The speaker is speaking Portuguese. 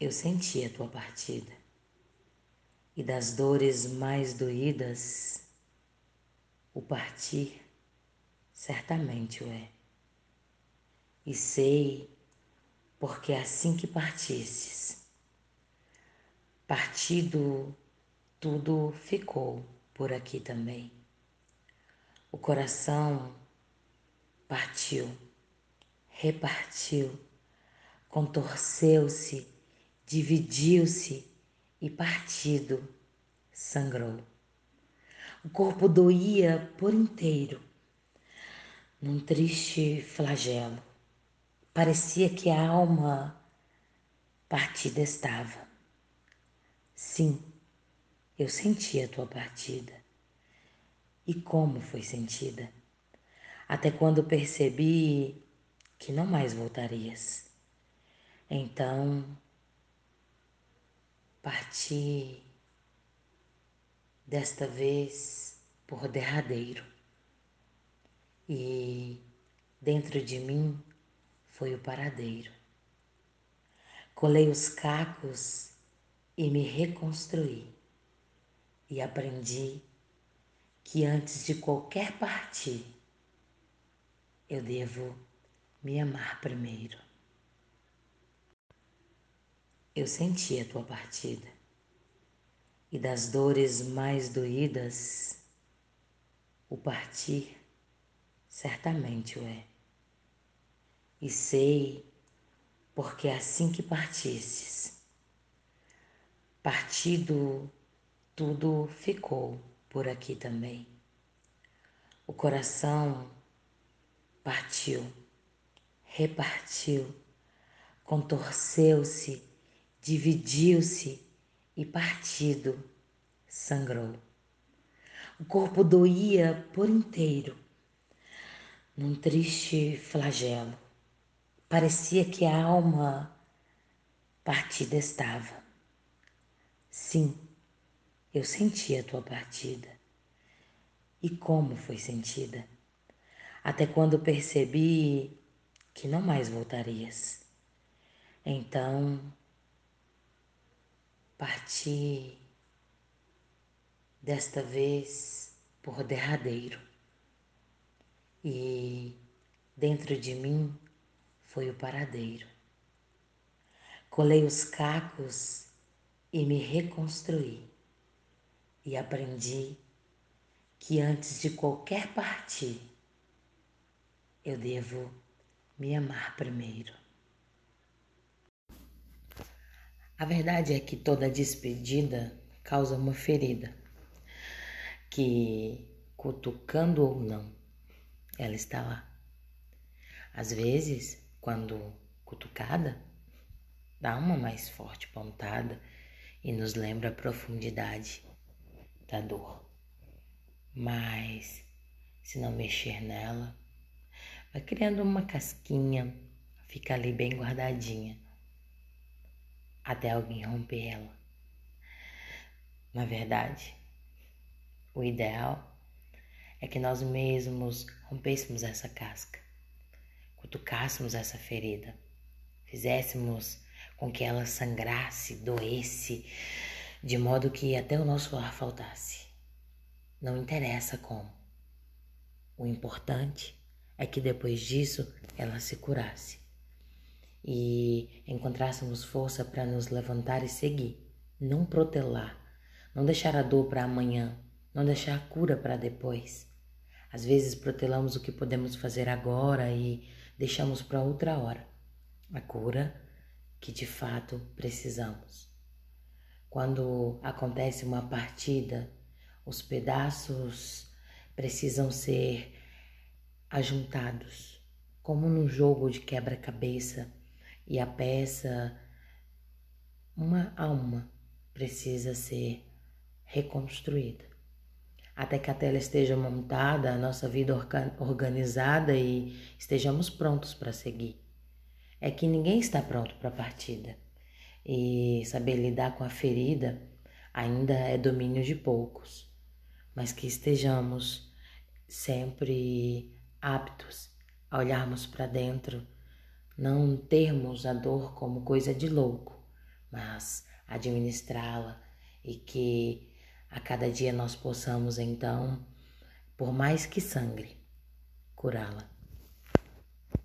Eu senti a tua partida, e das dores mais doídas, o partir certamente o é. E sei, porque assim que partistes, partido tudo ficou por aqui também. O coração partiu, repartiu, contorceu-se dividiu-se e partido sangrou. O corpo doía por inteiro, num triste flagelo. Parecia que a alma partida estava. Sim, eu senti a tua partida. E como foi sentida? Até quando percebi que não mais voltarias. Então Parti desta vez por derradeiro, e dentro de mim foi o paradeiro. Colei os cacos e me reconstruí, e aprendi que antes de qualquer partir, eu devo me amar primeiro. Eu senti a tua partida, e das dores mais doídas, o partir certamente o é. E sei, porque assim que partistes, partido tudo ficou por aqui também. O coração partiu, repartiu, contorceu-se dividiu-se e partido sangrou. O corpo doía por inteiro, num triste flagelo. Parecia que a alma partida estava. Sim, eu senti a tua partida. E como foi sentida? Até quando percebi que não mais voltarias. Então Parti desta vez por derradeiro, e dentro de mim foi o paradeiro. Colei os cacos e me reconstruí, e aprendi que antes de qualquer partir, eu devo me amar primeiro. A verdade é que toda despedida causa uma ferida, que, cutucando ou não, ela está lá. Às vezes, quando cutucada, dá uma mais forte pontada e nos lembra a profundidade da dor. Mas, se não mexer nela, vai criando uma casquinha, fica ali bem guardadinha até alguém romper ela. Na verdade, o ideal é que nós mesmos rompêssemos essa casca, cutucássemos essa ferida, fizéssemos com que ela sangrasse, doesse, de modo que até o nosso ar faltasse. Não interessa como. O importante é que depois disso ela se curasse e encontrássemos força para nos levantar e seguir, não protelar, não deixar a dor para amanhã, não deixar a cura para depois. Às vezes protelamos o que podemos fazer agora e deixamos para outra hora a cura que de fato precisamos. Quando acontece uma partida, os pedaços precisam ser ajuntados, como num jogo de quebra-cabeça e a peça, uma alma, precisa ser reconstruída. Até que a tela esteja montada, a nossa vida organizada e estejamos prontos para seguir. É que ninguém está pronto para a partida. E saber lidar com a ferida ainda é domínio de poucos, mas que estejamos sempre aptos a olharmos para dentro não termos a dor como coisa de louco, mas administrá-la e que a cada dia nós possamos então, por mais que sangre, curá-la.